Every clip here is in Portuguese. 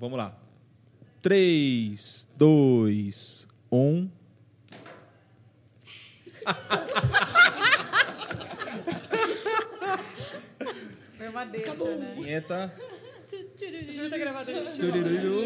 Vamos lá. 3, 2, 1. Foi uma deixa, né? Vinheta. Devia ter gravado isso. Turururu.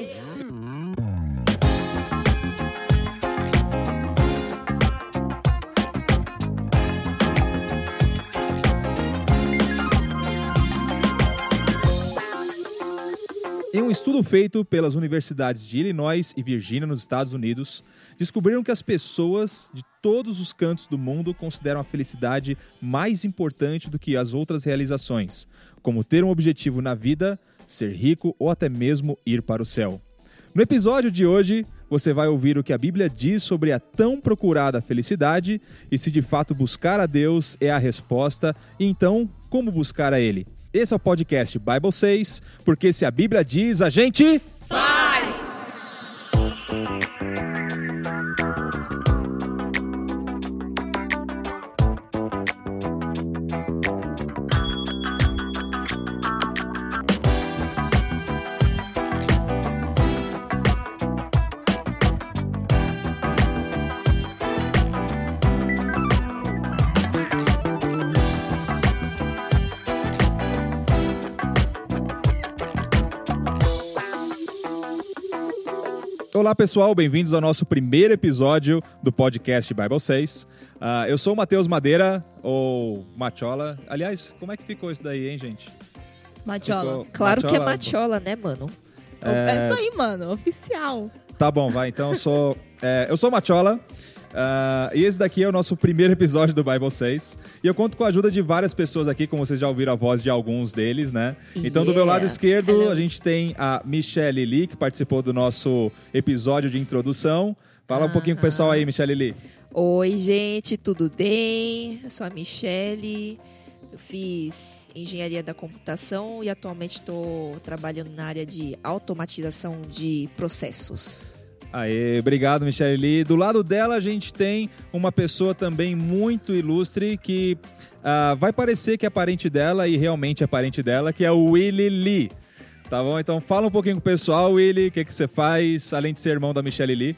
Em um estudo feito pelas universidades de Illinois e Virgínia, nos Estados Unidos, descobriram que as pessoas de todos os cantos do mundo consideram a felicidade mais importante do que as outras realizações, como ter um objetivo na vida, ser rico ou até mesmo ir para o céu. No episódio de hoje, você vai ouvir o que a Bíblia diz sobre a tão procurada felicidade e se de fato buscar a Deus é a resposta, e então como buscar a Ele. Esse é o podcast Bible 6, porque se a Bíblia diz, a gente. Olá pessoal, bem-vindos ao nosso primeiro episódio do podcast Bible 6. Ah, eu sou o Matheus Madeira, ou Machola. Aliás, como é que ficou isso daí, hein, gente? Machola. Ficou Claro que é Machola? machola, né, mano? É... isso aí, mano. Oficial. Tá bom, vai. Então eu sou, é, eu sou o Machola. Ah, e esse daqui é o nosso primeiro episódio do Bible 6. E eu conto com a ajuda de várias pessoas aqui, como vocês já ouviram a voz de alguns deles, né? Então, do meu Yeah. lado esquerdo, Hello. a gente tem a Michelle Lee, que participou do nosso episódio de introdução. Fala um pouquinho pro pessoal aí, Michelle Lee. Oi, gente, tudo bem? Eu sou a Michele. Eu fiz engenharia da computação e atualmente estou trabalhando na área de automatização de processos. Aê, obrigado, Michelle Lee. Do lado dela, a gente tem uma pessoa também muito ilustre que ah, vai parecer que é parente dela e realmente é parente dela, que é o Willy Lee. Tá bom? Então fala um pouquinho com o pessoal, Willy, o que, que você faz, além de ser irmão da Michelle Lee.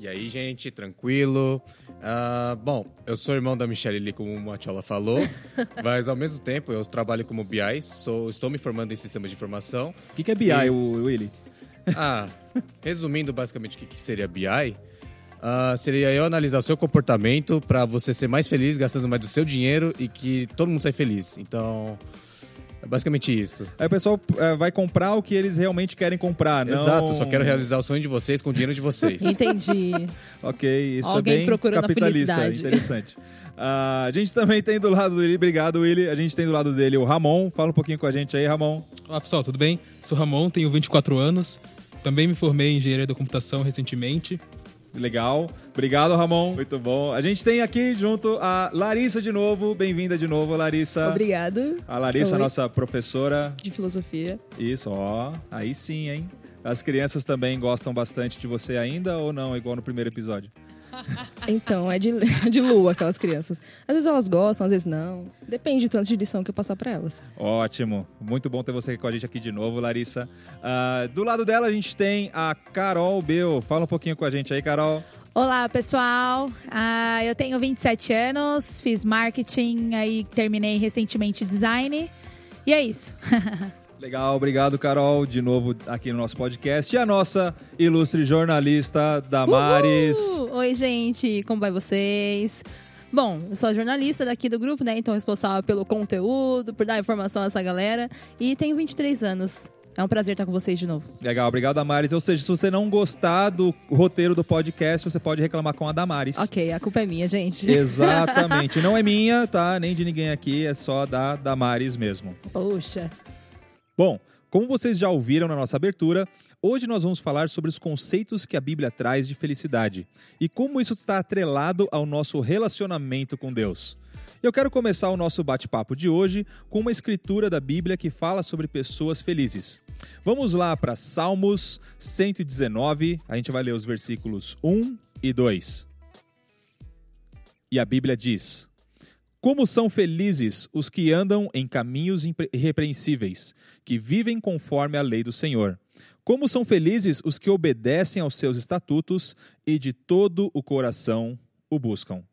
E aí, gente, tranquilo? Ah, bom, eu sou irmão da Michelle Lee, como o Matiola falou, mas ao mesmo tempo eu trabalho como BI, sou, estou me formando em sistemas de informação. O que, que é BI, E- o Willy? Ah, resumindo basicamente o que, seria BI, ah, seria eu analisar o seu comportamento para você ser mais feliz, gastando mais do seu dinheiro e que todo mundo sai feliz. Então, é basicamente isso. Aí o pessoal eh, vai comprar o que eles realmente querem comprar, não... Exato, só quero realizar o sonho de vocês com o dinheiro de vocês. Entendi. Ok, isso Alguém é bem procurando a capitalista, interessante. Ah, a gente também tem do lado dele, obrigado Willy, a gente tem do lado dele o Ramon. Fala um pouquinho com a gente aí, Ramon. Olá pessoal, tudo bem? Sou Ramon, tenho 24 anos. Também me formei em engenharia da computação recentemente. Legal. Obrigado, Ramon. Muito bom. A gente tem aqui junto a Larissa de novo. Bem-vinda de novo, Larissa. Obrigada. A Larissa, Oi. nossa professora. De filosofia. Isso, ó. Aí sim, hein? As crianças também gostam bastante de você ainda ou não, igual no primeiro episódio? Então, é de, de lua aquelas crianças. Às vezes elas gostam, às vezes não. Depende do tanto de lição que eu passar pra elas. Ótimo. Muito bom ter você aqui com a gente aqui de novo, Larissa. Ah, do lado dela, a gente tem a Carol Bel. Fala um pouquinho com a gente aí, Carol. Olá, pessoal. Ah, eu tenho 27 anos, fiz marketing, aí terminei recentemente design. E é isso. Legal, obrigado, Carol, de novo aqui no nosso podcast. E a nossa ilustre jornalista, Damares. Uhul! Oi, gente. Como vai vocês? Bom, eu sou jornalista daqui do grupo, né? Então responsável pelo conteúdo, por dar informação a essa galera. E tenho 23 anos. É um prazer estar com vocês de novo. Legal, obrigado, Damares. Ou seja, se você não gostar do roteiro do podcast, você pode reclamar com a Damares. Ok, a culpa é minha, gente. Exatamente. Não é minha, tá? Nem de ninguém aqui, é só da Damares mesmo. Poxa. Bom, como vocês já ouviram na nossa abertura, hoje nós vamos falar sobre os conceitos que a Bíblia traz de felicidade e como isso está atrelado ao nosso relacionamento com Deus. Eu quero começar o nosso bate-papo de hoje com uma escritura da Bíblia que fala sobre pessoas felizes. Vamos lá para Salmos 119, a gente vai ler os versículos 1 e 2. E a Bíblia diz: Como são felizes os que andam em caminhos irrepreensíveis, que vivem conforme a lei do Senhor. Como são felizes os que obedecem aos seus estatutos e de todo o coração o buscam.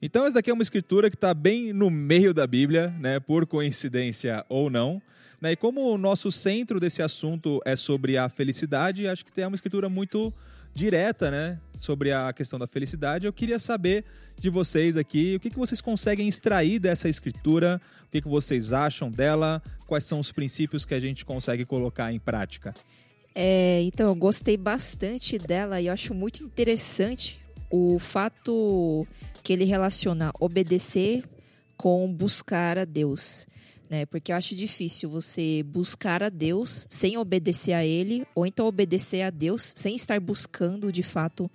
Então, essa daqui é uma escritura que está bem no meio da Bíblia, né, por coincidência ou não. Né, e como o nosso centro desse assunto é sobre a felicidade, acho que tem uma escritura muito direta né, sobre a questão da felicidade. Eu queria saber de vocês aqui o que, que vocês conseguem extrair dessa escritura, o que, que vocês acham dela, quais são os princípios que a gente consegue colocar em prática. É, então, eu gostei bastante dela e acho muito interessante o fato que ele relaciona obedecer com buscar a Deus. Né? Porque eu acho difícil você buscar a Deus sem obedecer a Ele, ou então obedecer a Deus sem estar buscando de fato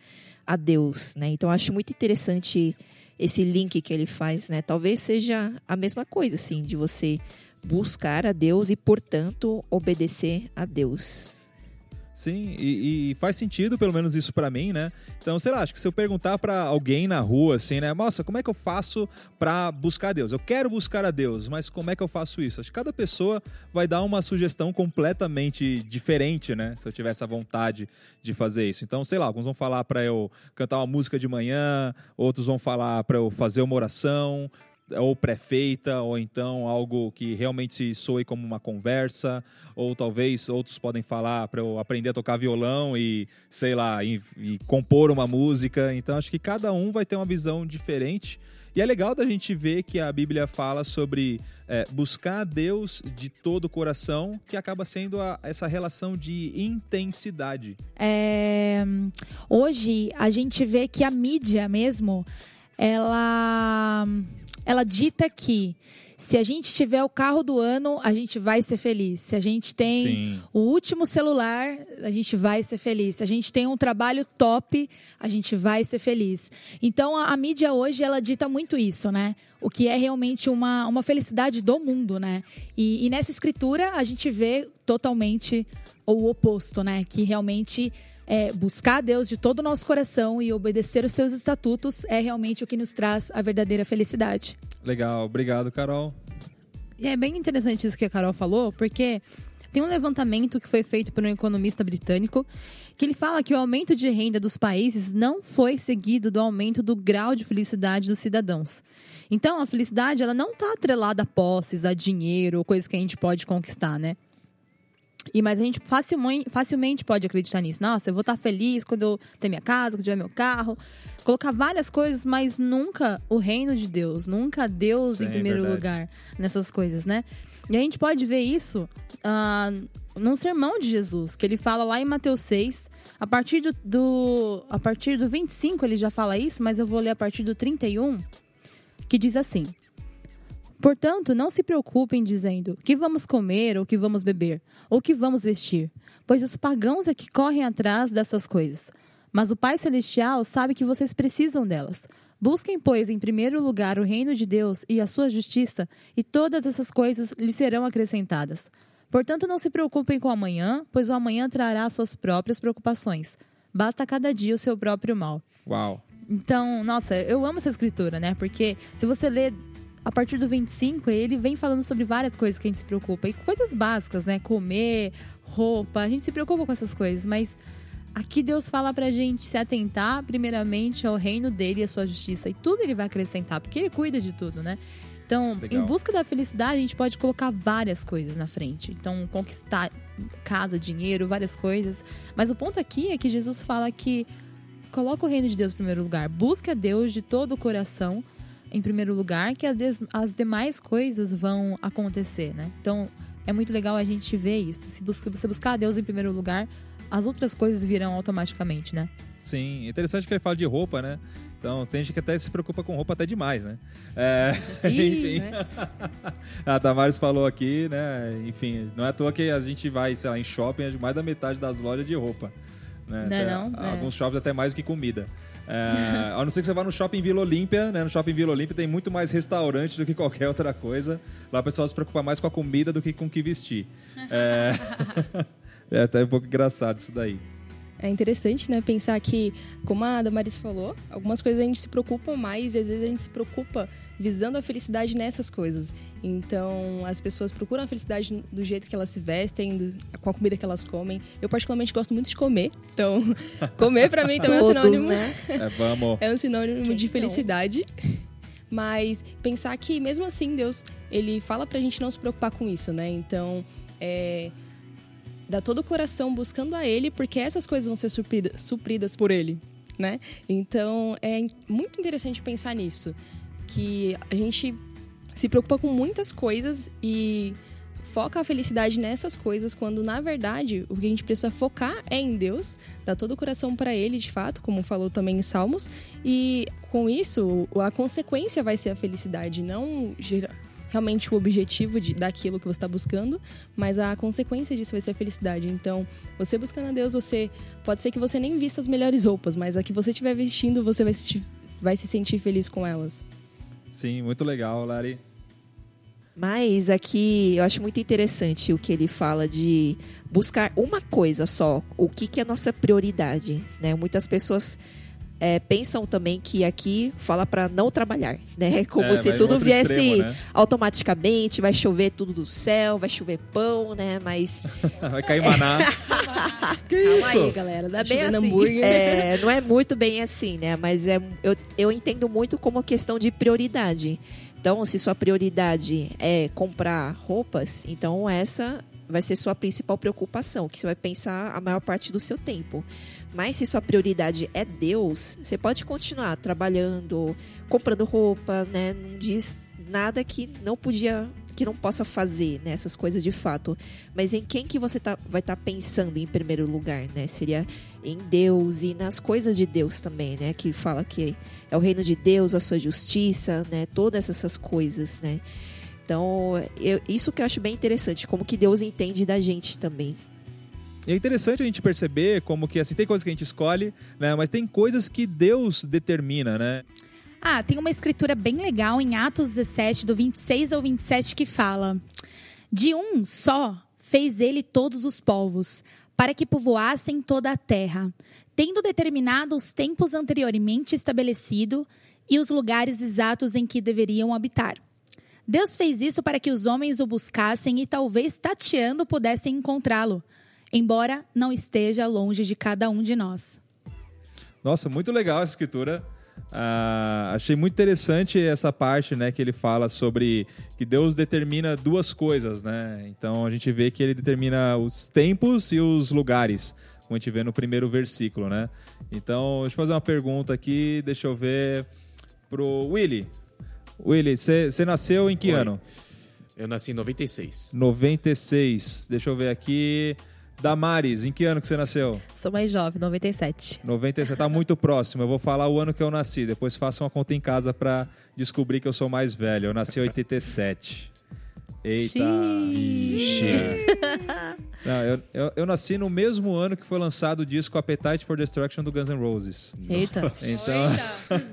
a Deus. Né? Então eu acho muito interessante esse link que ele faz. Né? Talvez seja a mesma coisa, assim, de você buscar a Deus e, portanto, obedecer a Deus. Sim, e, e, faz sentido, pelo menos isso para mim, né? Então, sei lá, acho que se eu perguntar para alguém na rua, assim, né? Nossa, como é que eu faço para buscar a Deus? Eu quero buscar a Deus, mas como é que eu faço isso? Acho que cada pessoa vai dar uma sugestão completamente diferente, né? Se eu tiver essa vontade de fazer isso. Então, sei lá, alguns vão falar para eu cantar uma música de manhã, outros vão falar para eu fazer uma oração, ou pré-feita, ou então algo que realmente soe como uma conversa, ou talvez outros podem falar para eu aprender a tocar violão e, sei lá, e, e, compor uma música. Então acho que cada um vai ter uma visão diferente. E é legal da gente ver que a Bíblia fala sobre é, buscar a Deus de todo o coração, que acaba sendo a, essa relação de intensidade. É, hoje a gente vê que a mídia mesmo, ela ela dita que se a gente tiver o carro do ano, a gente vai ser feliz. Se a gente tem Sim. o último celular, a gente vai ser feliz. Se a gente tem um trabalho top, a gente vai ser feliz. Então a, a mídia hoje ela dita muito isso, né? O que é realmente uma, uma felicidade do mundo, né? E, e nessa escritura a gente vê totalmente o oposto, né? Que realmente é, buscar a Deus de todo o nosso coração e obedecer os seus estatutos é realmente o que nos traz a verdadeira felicidade. Legal, obrigado, Carol. E é bem interessante isso que a Carol falou, porque tem um levantamento que foi feito por um economista britânico que ele fala que o aumento de renda dos países não foi seguido do aumento do grau de felicidade dos cidadãos. Então, a felicidade ela não está atrelada a posses, a dinheiro, coisas que a gente pode conquistar, né? E, mas a gente facilmente, facilmente pode acreditar nisso. Nossa, eu vou estar feliz quando eu ter minha casa, quando tiver meu carro. Colocar várias coisas, mas nunca o reino de Deus. Nunca Deus Sim, em primeiro verdade. lugar nessas coisas, né? E a gente pode ver isso ah, num sermão de Jesus, que ele fala lá em Mateus 6. A partir do, do, a partir do 25 ele já fala isso, mas eu vou ler a partir do 31, que diz assim... Portanto, não se preocupem dizendo que vamos comer ou que vamos beber ou que vamos vestir, pois os pagãos é que correm atrás dessas coisas. Mas o Pai Celestial sabe que vocês precisam delas. Busquem, pois, em primeiro lugar o reino de Deus e a sua justiça, e todas essas coisas lhes serão acrescentadas. Portanto, não se preocupem com o amanhã, pois o amanhã trará suas próprias preocupações. Basta cada dia o seu próprio mal. Uau. Então, nossa, eu amo essa escritura, né? Porque se você ler a partir do 25, ele vem falando sobre várias coisas que a gente se preocupa. E coisas básicas, né? Comer, roupa, a gente se preocupa com essas coisas, mas aqui Deus fala pra gente se atentar primeiramente ao reino dele e à sua justiça. E tudo ele vai acrescentar, porque ele cuida de tudo, né? Então, Legal. em busca da felicidade, a gente pode colocar várias coisas na frente. Então, conquistar casa, dinheiro, várias coisas. Mas o ponto aqui é que Jesus fala que coloca o reino de Deus em primeiro lugar. Busque a Deus de todo o coração em primeiro lugar, que as, demais coisas vão acontecer, né? Então, é muito legal a gente ver isso. Se você buscar a Deus em primeiro lugar, as outras coisas virão automaticamente, né? Sim, interessante que ele fala de roupa, né? Então, tem gente que até se preocupa com roupa até demais, né? É, Ih, enfim. né? A Tamares falou aqui, né? Enfim, não é à toa que a gente vai, sei lá, em shopping, mais da metade das lojas é de roupa. Né? Não é Até- não? É. Alguns shoppings até mais do que comida. É, a não ser que você vá no shopping Vila Olímpia, né? No shopping Vila Olímpia tem muito mais restaurante do que qualquer outra coisa. Lá o pessoal se preocupa mais com a comida do que com o que vestir. É, é até um pouco engraçado isso daí. É interessante, né, pensar que, como a Damaris falou, algumas coisas a gente se preocupa mais e às vezes a gente se preocupa visando a felicidade nessas coisas. Então, as pessoas procuram a felicidade do jeito que elas se vestem, do- com a comida que elas comem. Eu, particularmente, gosto muito de comer. Então, comer pra mim também é um Todos, sinônimo né? É, vamos. é um sinônimo Quem de não? felicidade. Mas pensar que, mesmo assim, Deus, ele fala pra gente não se preocupar com isso, né? Então, é, dá todo o coração buscando a Ele, porque essas coisas vão ser suprida- supridas por Ele, né? Então, é muito interessante pensar nisso. Que a gente se preocupa com muitas coisas e foca a felicidade nessas coisas, quando, na verdade, o que a gente precisa focar é em Deus, dar todo o coração pra Ele, de fato, como falou também em Salmos, e com isso, a consequência vai ser a felicidade, não realmente o objetivo de, daquilo que você está buscando, mas a consequência disso vai ser a felicidade. Então, você buscando a Deus, você pode ser que você nem vista as melhores roupas, mas a que você estiver vestindo, você vai se, vai se sentir feliz com elas. Sim, muito legal, Lari. Mas aqui eu acho muito interessante o que ele fala de buscar uma coisa só, o que, que é a nossa prioridade. Né? Muitas pessoas é, pensam também que aqui fala para não trabalhar, né? Como É, se tudo viesse extremo, né? automaticamente, vai chover tudo do céu, vai chover pão, né? Mas Vai cair maná. que Calma aí, isso? galera. Não é bem Chovendo assim. hambúrguer. é, não é muito bem assim, né? Mas é, eu, eu entendo muito como questão de prioridade. Então, se sua prioridade é comprar roupas, então essa vai ser sua principal preocupação, que você vai pensar a maior parte do seu tempo. Mas se sua prioridade é Deus, você pode continuar trabalhando, comprando roupa, né? Não diz nada que não podia, que não possa fazer, né? Essas coisas de fato. Mas em quem que você tá, vai estar pensando em primeiro lugar, né? Seria em Deus e nas coisas de Deus também, né? Que fala que é o reino de Deus, a sua justiça, né? Todas essas coisas, né? Então, eu- isso que eu acho bem interessante, como que Deus entende da gente também. E é interessante a gente perceber como que, assim, tem coisas que a gente escolhe, né? Mas tem coisas que Deus determina, né? Ah, tem uma escritura bem legal em Atos 17, do 26 ao 27, que fala: De um só fez ele todos os povos, para que povoassem toda a terra, tendo determinado os tempos anteriormente estabelecido e os lugares exatos em que deveriam habitar. Deus fez isso para que os homens o buscassem e talvez tateando pudessem encontrá-lo, embora não esteja longe de cada um de nós. Nossa, muito legal essa escritura. Ah, achei muito interessante essa parte, né, que ele fala sobre que Deus determina duas coisas, né? Então a gente vê que ele determina os tempos e os lugares, como a gente vê no primeiro versículo, né? Então, deixa eu fazer uma pergunta aqui, deixa eu ver pro Willy. Willy, você nasceu em que Oi. ano? Eu nasci em 96. 96. Deixa eu ver aqui. Damares, em que ano que você nasceu? Sou mais jovem, 97. 90, você tá muito próximo. Eu vou falar o ano que eu nasci. Depois faça uma conta em casa pra descobrir que eu sou mais velho. Eu nasci em 87. Eita. Ixi. Não, eu, eu, eu nasci no mesmo ano que foi lançado o disco Appetite for Destruction do Guns N' Roses. Eita. Então,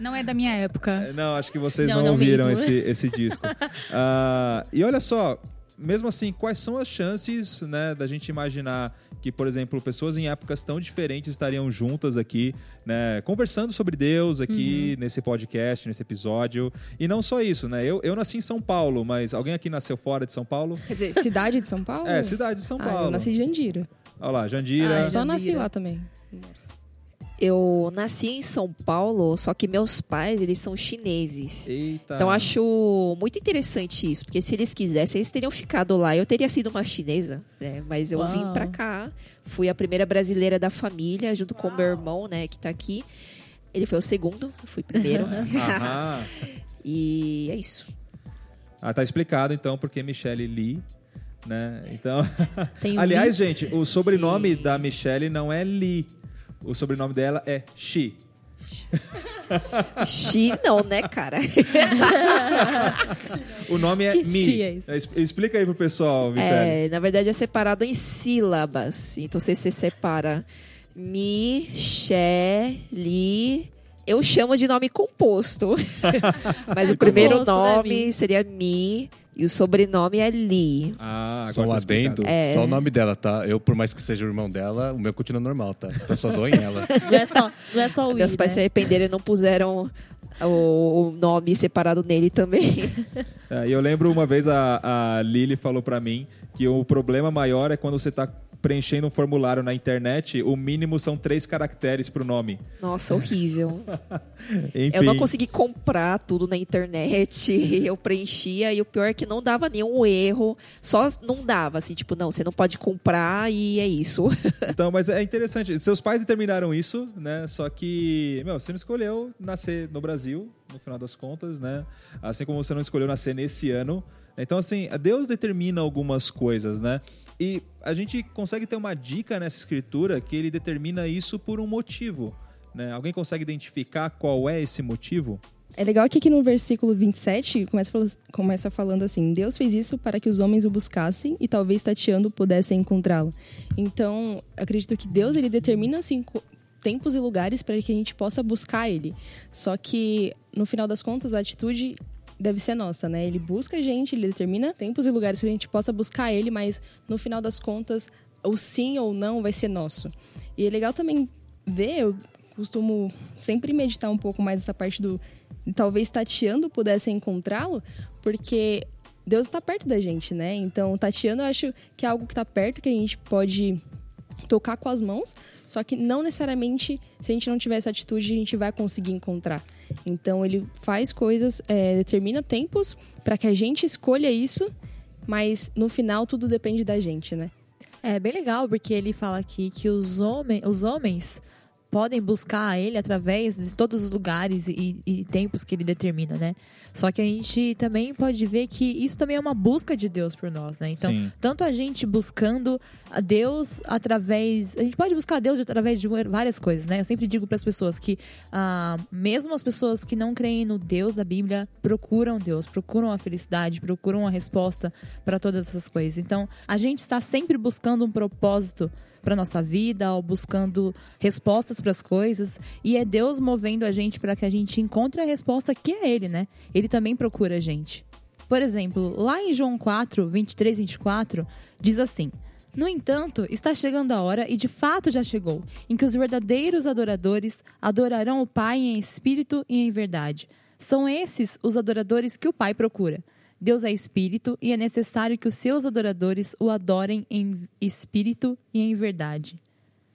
Não é da minha época. não, acho que vocês Não, não, não ouviram mesmo. esse, esse disco. Ah, e olha só, mesmo assim, quais são as chances né, da gente imaginar que, por exemplo, pessoas em épocas tão diferentes estariam juntas aqui, né, conversando sobre Deus aqui nesse podcast, nesse episódio. E não só isso, né? Eu, eu nasci em São Paulo, mas alguém aqui nasceu fora de São Paulo? Quer dizer, cidade de São Paulo? É, cidade de São Ah, Paulo. eu nasci em Jandira. Olha lá, Jandira. Ah, só Jandira. nasci lá também. Eu nasci em São Paulo, só que meus pais, eles são chineses. Eita. Então acho muito interessante isso, porque se eles quisessem, eles teriam ficado lá. Eu teria sido uma chinesa, né? Mas eu Uau. vim pra cá, fui a primeira brasileira da família, junto com o meu irmão, né, que tá aqui. Ele foi o segundo, eu fui primeiro. E é isso. Ah, tá explicado então porque Michelle Lee, né? Então, aliás, gente, o sobrenome Sim. da Michelle não é Lee. O sobrenome dela é Shi. Xi não, né, cara? O nome é Que Mi. É Explica aí pro pessoal, Michelle. É, na verdade é separado em sílabas. Então você se separa Mi, Xé, Li. Eu chamo de nome composto. Mas o primeiro Composto, né, nome Mi? seria Mi e o sobrenome é Li. Ah, Só um agora tá adendo. É. só o nome dela, tá? Eu, por mais que seja o irmão dela, o meu continua normal, tá? Então só zoem ela. Não é só, não é só o Meus pais se né? arrependeram e não puseram o, o nome separado nele também. É, e eu lembro uma vez a, a Lili falou pra mim que o problema maior é quando você tá preenchendo um formulário na internet, o mínimo são três caracteres pro nome. Nossa, horrível. Eu não consegui comprar tudo na internet. Eu preenchia e o pior é que não dava nenhum erro. Só não dava, assim, tipo, não, você não pode comprar e é isso. Então, mas é interessante. Seus pais determinaram isso, né? Só que, meu, você não escolheu nascer no Brasil, no final das contas, né? Assim como você não escolheu nascer nesse ano. Então, assim, Deus determina algumas coisas, né? E a gente consegue ter uma dica nessa escritura que ele determina isso por um motivo, né? Alguém consegue identificar qual é esse motivo? É legal que aqui no versículo 27 começa, começa falando assim: Deus fez isso para que os homens o buscassem e talvez tateando pudessem encontrá-lo. Então, acredito que Deus ele determina assim tempos e lugares para que a gente possa buscar ele. Só que no final das contas a atitude deve ser nossa, né? Ele busca a gente, ele determina tempos e lugares que a gente possa buscar ele, mas no final das contas o sim ou não vai ser nosso. E é legal também ver, eu costumo sempre meditar um pouco mais essa parte do talvez tateando pudesse encontrá-lo, porque Deus está perto da gente, né? Então, tateando eu acho que é algo que está perto, que a gente pode tocar com as mãos, só que não necessariamente, se a gente não tiver essa atitude, a gente vai conseguir encontrar. Então, ele faz coisas, é, determina tempos para que a gente escolha isso, mas no final tudo depende da gente, né? É bem legal, porque ele fala aqui que os, homem, os homens podem buscar ele através de todos os lugares e, e tempos que ele determina, né? Só que a gente também pode ver que isso também é uma busca de Deus por nós, né? Então, Sim. tanto a gente buscando a Deus através. A gente pode buscar a Deus através de várias coisas, né? Eu sempre digo para as pessoas que, ah, mesmo as pessoas que não creem no Deus da Bíblia, procuram Deus, procuram a felicidade, procuram a resposta para todas essas coisas. Então, a gente está sempre buscando um propósito para nossa vida, ou buscando respostas para as coisas, e é Deus movendo a gente para que a gente encontre a resposta que é Ele, né? Ele também procura a gente. Por exemplo, lá em João 4, 23 e 24, diz assim: No entanto, está chegando a hora, e de fato já chegou, em que os verdadeiros adoradores adorarão o Pai em espírito e em verdade. São esses os adoradores que o Pai procura. Deus é espírito e é necessário que os seus adoradores o adorem em espírito e em verdade.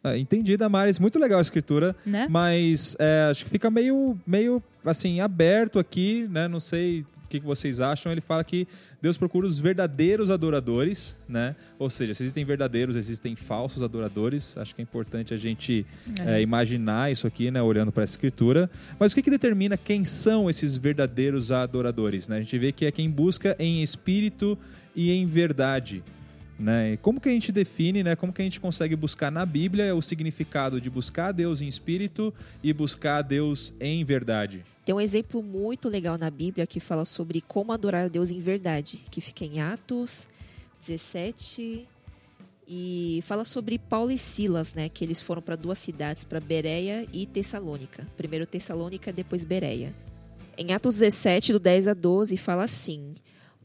Ah, entendi, Damares. Muito legal a escritura, Né? mas é, acho que fica meio, meio assim, aberto aqui, né? Não sei o que que vocês acham. Ele fala que Deus procura os verdadeiros adoradores, né? Ou seja, se existem verdadeiros, existem falsos adoradores. Acho que é importante a gente é, imaginar isso aqui, né? Olhando para essa escritura. Mas o que, que determina quem são esses verdadeiros adoradores, né? A gente vê que é quem busca em espírito e em verdade. Né? E Como que a gente define, né? Como que a gente consegue buscar na Bíblia o significado de buscar Deus em espírito e buscar Deus em verdade? Tem um exemplo muito legal na Bíblia que fala sobre como adorar a Deus em verdade, que fica em Atos 17 e fala sobre Paulo e Silas, né, que eles foram para duas cidades, para Bereia e Tessalônica. Primeiro Tessalônica, depois Bereia. Em Atos 17, do 10 a 12, fala assim: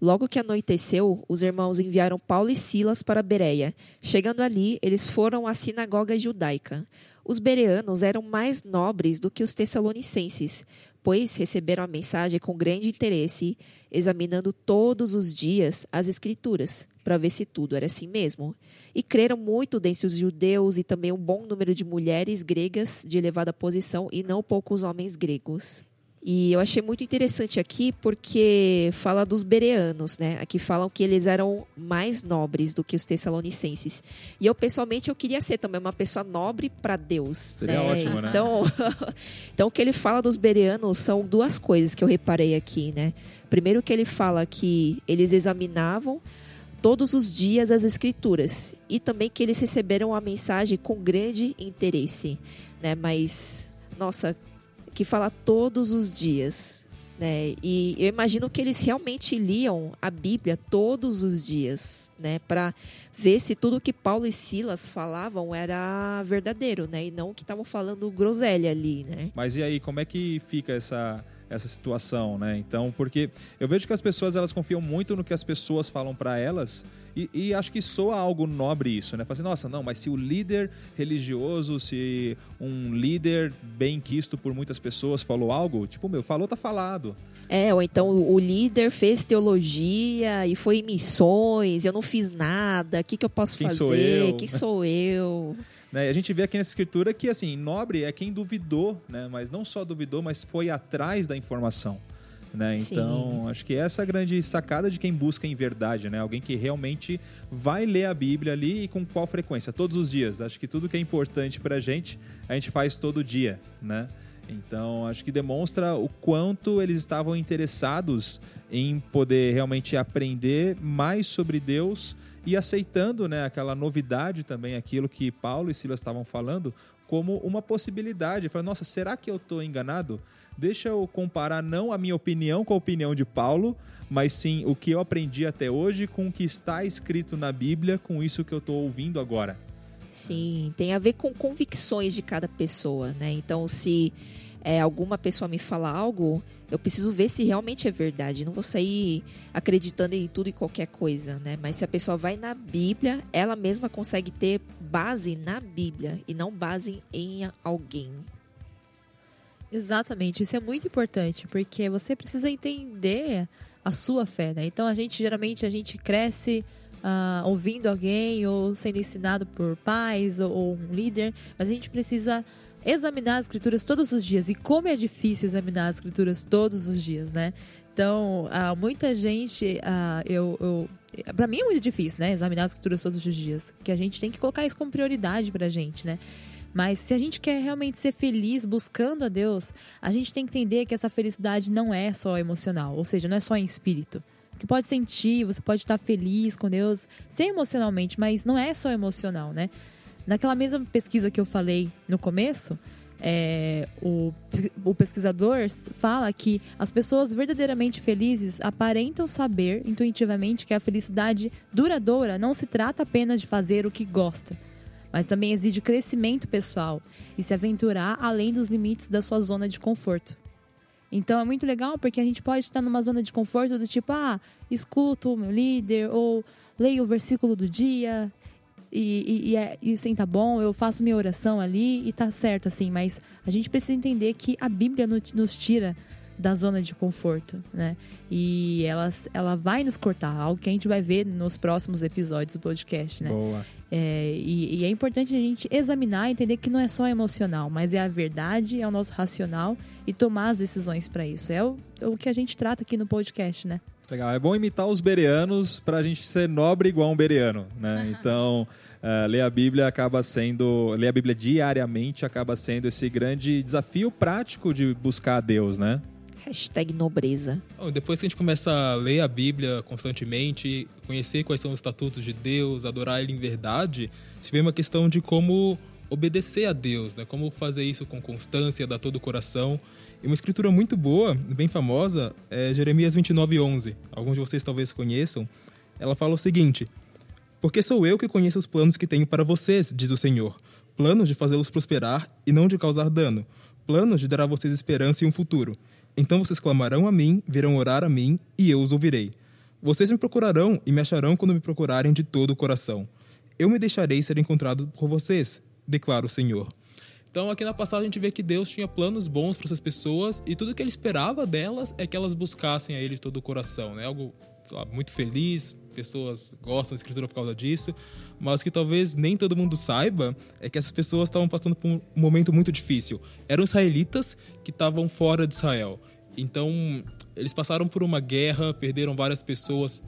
Logo que anoiteceu, os irmãos enviaram Paulo e Silas para Bereia. Chegando ali, eles foram à sinagoga judaica. Os bereanos eram mais nobres do que os tessalonicenses, pois receberam a mensagem com grande interesse, examinando todos os dias as escrituras, para ver se tudo era assim mesmo. E creram muito dentre os judeus e também um bom número de mulheres gregas de elevada posição e não poucos homens gregos. E eu achei muito interessante aqui porque fala dos bereanos, né? Aqui falam que eles eram mais nobres do que os tessalonicenses. E eu pessoalmente eu queria ser também uma pessoa nobre para Deus, Seria né? ótimo, né? Então, então o que ele fala dos bereanos são duas coisas que eu reparei aqui, né? Primeiro que ele fala que eles examinavam todos os dias as escrituras e também que eles receberam a mensagem com grande interesse, né? Mas nossa, que fala todos os dias, né? E eu imagino que eles realmente liam a Bíblia todos os dias, né, para ver se tudo que Paulo e Silas falavam era verdadeiro, né, e não que estavam falando groselha ali, né? Mas e aí, como é que fica essa, essa situação, né? Então, porque eu vejo que as pessoas elas confiam muito no que as pessoas falam para elas e, e, acho que soa algo nobre isso, né? Fala assim, nossa, não, mas se o líder religioso, se um líder bem quisto por muitas pessoas falou algo, tipo, meu, falou, tá falado. É, ou então o líder fez teologia e foi em missões, eu não fiz nada, o que, que eu posso Quem fazer? sou eu? Quem sou eu? Né? A gente vê aqui nessa escritura que, assim, nobre é quem duvidou, né? Mas não só duvidou, mas foi atrás da informação. Né? Sim. Então, acho que essa é a grande sacada de quem busca em verdade, né? Alguém que realmente vai ler a Bíblia ali e com qual frequência? Todos os dias. Acho que tudo que é importante pra gente, a gente faz todo dia, né? Então, acho que demonstra o quanto eles estavam interessados em poder realmente aprender mais sobre Deus e aceitando né, aquela novidade também, aquilo que Paulo e Silas estavam falando, como uma possibilidade. Falando, nossa, será que eu estou enganado? Deixa eu comparar não a minha opinião com a opinião de Paulo, mas sim o que eu aprendi até hoje com o que está escrito na Bíblia, com isso que eu estou ouvindo agora. Sim, tem a ver com convicções de cada pessoa, né? Então, se é, alguma pessoa me fala algo, eu preciso ver se realmente é verdade. Não vou sair acreditando em tudo e qualquer coisa, né? Mas se a pessoa vai na Bíblia, ela mesma consegue ter base na Bíblia e não base em alguém. Exatamente, isso é muito importante, porque você precisa entender a sua fé, né? Então a gente geralmente a gente cresce ah, ouvindo alguém ou sendo ensinado por pais ou, ou um líder, mas a gente precisa examinar as escrituras todos os dias. E como é difícil examinar as escrituras todos os dias, né? Então, ah, muita gente, ah, eu, eu para mim é muito difícil, né? Examinar as escrituras todos os dias, que a gente tem que colocar isso como prioridade pra gente, né? Mas se a gente quer realmente ser feliz buscando a Deus, a gente tem que entender que essa felicidade não é só emocional, ou seja, não é só em espírito. Você pode sentir, você pode estar feliz com Deus, ser emocionalmente, mas não é só emocional, né? Naquela mesma pesquisa que eu falei no começo, é, o, o pesquisador fala que as pessoas verdadeiramente felizes aparentam saber intuitivamente que a felicidade duradoura não se trata apenas de fazer o que gosta, mas também exige crescimento pessoal e se aventurar além dos limites da sua zona de conforto. Então é muito legal porque a gente pode estar numa zona de conforto do tipo, ah, escuto o meu líder, ou leio o versículo do dia, e, e, é, e sim, tá bom, eu faço minha oração ali e tá certo, assim, mas a gente precisa entender que a Bíblia no- nos tira da zona de conforto, né? E ela, ela vai nos cortar, algo que a gente vai ver nos próximos episódios do podcast, né? Boa. É, e, e é importante a gente examinar e entender que não é só emocional, mas é a verdade, é o nosso racional e tomar as decisões para isso. É o, o que a gente trata aqui no podcast, né? Legal. É bom imitar os bereanos para a gente ser nobre igual um bereano, né? Então, eh, ler a Bíblia acaba sendo... Ler a Bíblia diariamente acaba sendo esse grande desafio prático de buscar a Deus, né? Hashtag nobreza. Bom, depois que a gente começa a ler a Bíblia constantemente, conhecer quais são os estatutos de Deus, adorar Ele em verdade, a gente vê uma questão de como obedecer a Deus, né? Como fazer isso com constância, dar todo o coração. E uma escritura muito boa, bem famosa, é Jeremias 29:11. Alguns de vocês talvez conheçam. Ela fala o seguinte: Porque sou eu que conheço os planos que tenho para vocês, diz o Senhor. Planos de fazê-los prosperar e não de causar dano. Planos de dar a vocês esperança e um futuro. Então vocês clamarão a mim, virão orar a mim, e eu os ouvirei. Vocês me procurarão e me acharão quando me procurarem de todo o coração. Eu me deixarei ser encontrado por vocês, declara o Senhor. Então, aqui na passagem, a gente vê que Deus tinha planos bons para essas pessoas e tudo que ele esperava delas é que elas buscassem a Ele de todo o coração. Né? Algo lá, muito feliz, pessoas gostam da Escritura por causa disso, mas que talvez nem todo mundo saiba é que essas pessoas estavam passando por um momento muito difícil. Eram israelitas que estavam fora de Israel. Então, eles passaram por uma guerra, perderam várias pessoas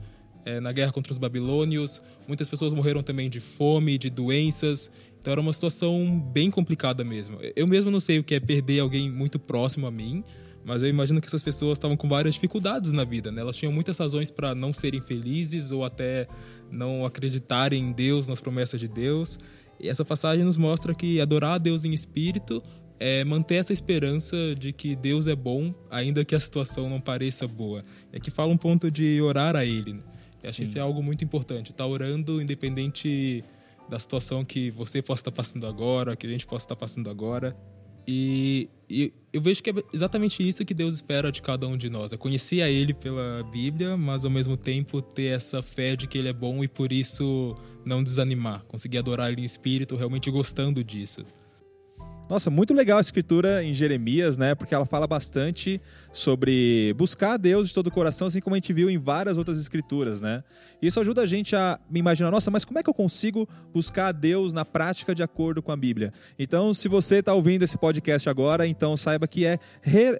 é, na guerra contra os babilônios. Muitas pessoas morreram também de fome, de doenças. Então era uma situação bem complicada mesmo. Eu mesmo não sei o que é perder alguém muito próximo a mim, mas eu imagino que essas pessoas estavam com várias dificuldades na vida, né? Elas tinham muitas razões para não serem felizes ou até não acreditarem em Deus, nas promessas de Deus. E essa passagem nos mostra que adorar a Deus em espírito é manter essa esperança de que Deus é bom, ainda que a situação não pareça boa. É que fala um ponto de orar a Ele. Né? Eu acho que isso é algo muito importante. Estar orando independente da situação que você possa estar passando agora, que a gente possa estar passando agora. E, e eu vejo que é exatamente isso que Deus espera de cada um de nós. É conhecer a Ele pela Bíblia, mas ao mesmo tempo ter essa fé de que Ele é bom e por isso não desanimar. Conseguir adorar Ele em espírito, realmente gostando disso. Nossa, muito legal a escritura em Jeremias, né? Porque ela fala bastante sobre buscar a Deus de todo o coração, assim como a gente viu em várias outras escrituras, né? Isso ajuda a gente a imaginar, nossa, mas como é que eu consigo buscar a Deus na prática de acordo com a Bíblia? Então, se você está ouvindo esse podcast agora, então saiba que é,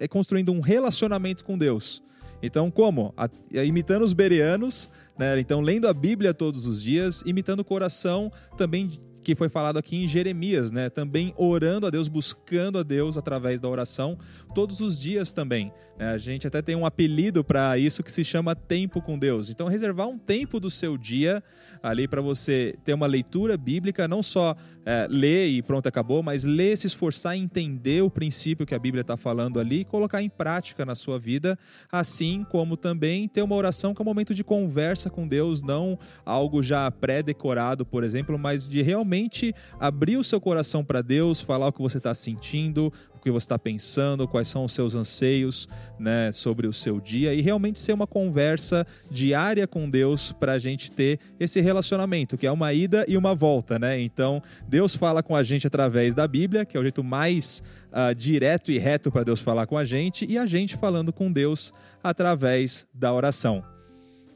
é construindo um relacionamento com Deus. Então, como? A, imitando os bereanos, né? Então, lendo a Bíblia todos os dias, imitando o coração também que foi falado aqui em Jeremias, né? Também orando a Deus, buscando a Deus através da oração, todos os dias também. Né? A gente até tem um apelido para isso que se chama tempo com Deus. Então, reservar um tempo do seu dia ali para você ter uma leitura bíblica, não só é, ler e pronto, acabou, mas ler, se esforçar em entender o princípio que a Bíblia está falando ali e colocar em prática na sua vida, assim como também ter uma oração que é um momento de conversa com Deus, não algo já pré-decorado, por exemplo, mas de realmente abrir o seu coração para Deus, falar o que você está sentindo, que você está pensando, quais são os seus anseios né, sobre o seu dia e realmente ser uma conversa diária com Deus para a gente ter esse relacionamento, que é uma ida e uma volta. Né? Então, Deus fala com a gente através da Bíblia, que é o jeito mais uh, direto e reto para Deus falar com a gente, e a gente falando com Deus através da oração.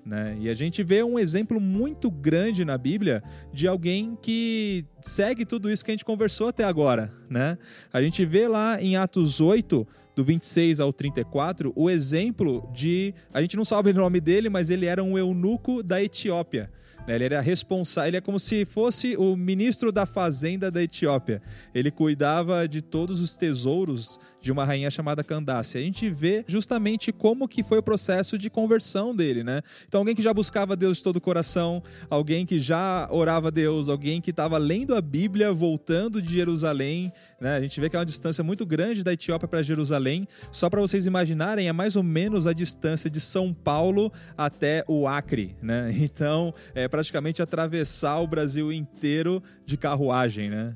Né? E a gente vê um exemplo muito grande na Bíblia de alguém que segue tudo isso que a gente conversou até agora. Né? A gente vê lá em Atos 8, do 26 ao 34, o exemplo de. A gente não sabe o nome dele, mas ele era um eunuco da Etiópia. Né? Ele era responsável, ele é como se fosse o ministro da fazenda da Etiópia. Ele cuidava de todos os tesouros de uma rainha chamada Candace. A gente vê justamente como que foi o processo de conversão dele, né? Então alguém que já buscava Deus de todo o coração, alguém que já orava a Deus, alguém que estava lendo a Bíblia, voltando de Jerusalém, né? A gente vê que é uma distância muito grande da Etiópia para Jerusalém. Só para vocês imaginarem, é mais ou menos a distância de São Paulo até o Acre, né? Então, é praticamente atravessar o Brasil inteiro de carruagem, né?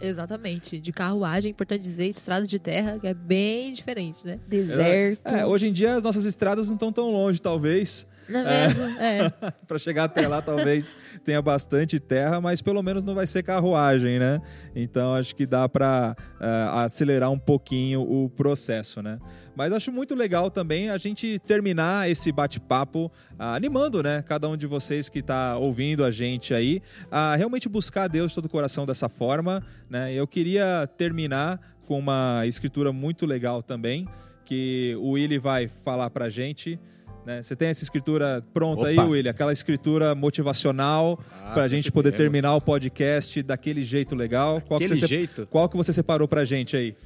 Exatamente. De carruagem, importante dizer, estrada de terra, que é bem diferente, né? Deserto. É, hoje em dia as nossas estradas não estão tão longe, talvez. Não é mesmo? É. para chegar até lá, talvez tenha bastante terra, mas pelo menos não vai ser carruagem, né? Então acho que dá para uh, é, acelerar um pouquinho o processo, né? Mas acho muito legal também a gente terminar esse bate-papo uh, animando, né? Cada um de vocês que está ouvindo a gente aí a realmente buscar Deus de todo o coração dessa forma, né? Eu queria terminar com uma escritura muito legal também que o Willy vai falar para a gente. Né? Você tem essa escritura pronta Opa. aí, William? Aquela escritura motivacional ah, para a gente poder teremos. terminar o podcast daquele jeito legal. Qual Aquele que jeito? Qual que você separou para a gente aí?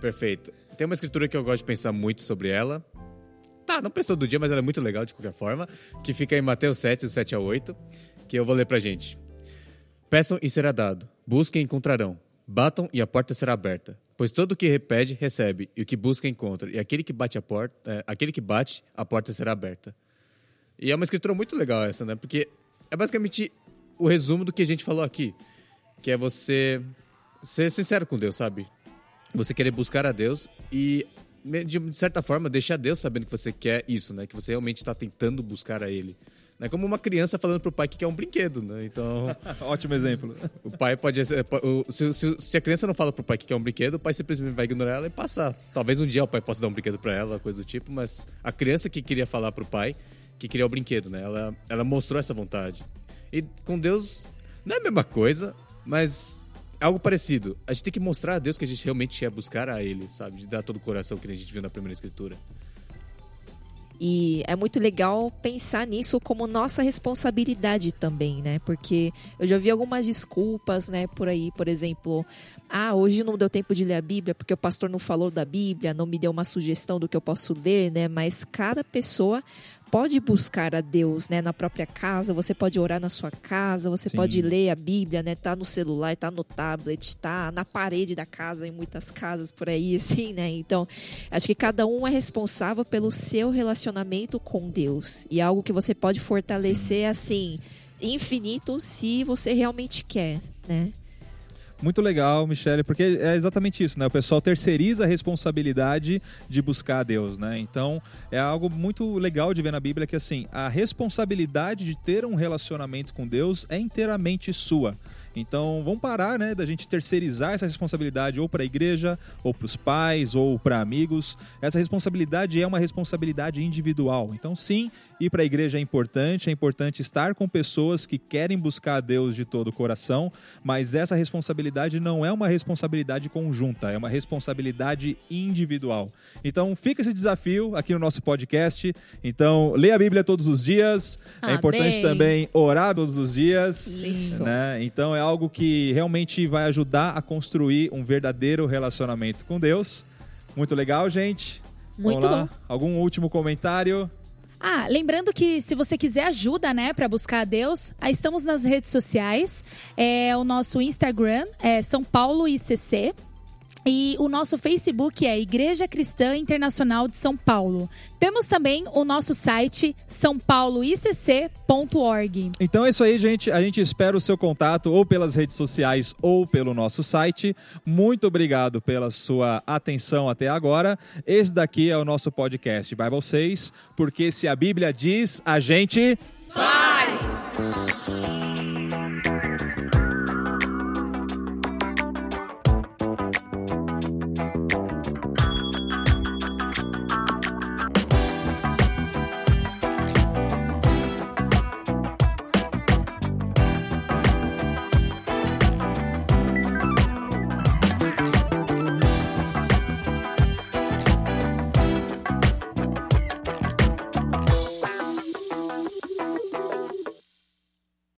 Perfeito. Tem uma escritura que eu gosto de pensar muito sobre ela. Tá, não pensou do dia, mas ela é muito legal de qualquer forma. Que fica em Mateus 7, do 7 a 8. Que eu vou ler pra gente. Peçam e será dado. Busquem e encontrarão. Batam e a porta será aberta. Pois todo o que pede, recebe, e o que busca, encontra. E aquele que bate a porta, é, aquele que bate, a porta será aberta. E é uma escritura muito legal essa, né? Porque é basicamente o resumo do que a gente falou aqui. Que é você ser sincero com Deus, sabe? Você querer buscar a Deus e, de certa forma, deixar Deus sabendo que você quer isso, né? Que você realmente está tentando buscar a Ele. É como uma criança falando pro pai que quer um brinquedo, né? Então. Ótimo exemplo. O pai pode. Se, se, se, a criança não fala pro pai que quer um brinquedo, o pai simplesmente vai ignorar ela e passar. Talvez um dia o pai possa dar um brinquedo para ela, coisa do tipo, mas a criança que queria falar pro pai que queria o brinquedo, né? Ela, ela mostrou essa vontade. E com Deus, não é a mesma coisa, mas é algo parecido. A gente tem que mostrar a Deus que a gente realmente quer buscar a Ele, sabe? De dar todo o coração que a gente viu na primeira escritura. E é muito legal pensar nisso como nossa responsabilidade também, né? Porque eu já vi algumas desculpas, né, por aí, por exemplo, ah, hoje não deu tempo de ler a Bíblia porque o pastor não falou da Bíblia, não me deu uma sugestão do que eu posso ler, né? Mas cada pessoa pode buscar a Deus, né, na própria casa, você pode orar na sua casa, você Sim. pode ler a Bíblia, né, tá no celular, tá no tablet, tá na parede da casa em muitas casas por aí assim, né? Então, acho que cada um é responsável pelo seu relacionamento com Deus e é algo que você pode fortalecer Sim. assim, infinito se você realmente quer, né? Muito legal, Michele, porque é exatamente isso, né? O pessoal terceiriza a responsabilidade de buscar a Deus, né? Então, é algo muito legal de ver na Bíblia que, assim, a responsabilidade de ter um relacionamento com Deus é inteiramente sua. Então, vamos parar, né, da gente terceirizar essa responsabilidade ou para a igreja, ou para os pais, ou para amigos. Essa responsabilidade é uma responsabilidade individual. Então, sim, ir para a igreja é importante, é importante estar com pessoas que querem buscar a Deus de todo o coração, mas essa responsabilidade não é uma responsabilidade conjunta, é uma responsabilidade individual. Então, fica esse desafio aqui no nosso podcast. Então, lê a Bíblia todos os dias. É Amém. importante também orar todos os dias. Isso. Né? Então é algo que realmente vai ajudar a construir um verdadeiro relacionamento com Deus. Muito legal, gente. Muito Vamos lá. bom. Algum último comentário? Ah, lembrando que se você quiser ajuda, né, para buscar a Deus, estamos nas redes sociais. É o nosso Instagram é São Paulo ICC. E o nosso Facebook é Igreja Cristã Internacional de São Paulo. Temos também o nosso site sãopauloicc.org. Então é isso aí, gente. A gente espera o seu contato ou pelas redes sociais ou pelo nosso site. Muito obrigado pela sua atenção até agora. Esse daqui é o nosso podcast Bible 6, porque se a Bíblia diz, a gente Faz!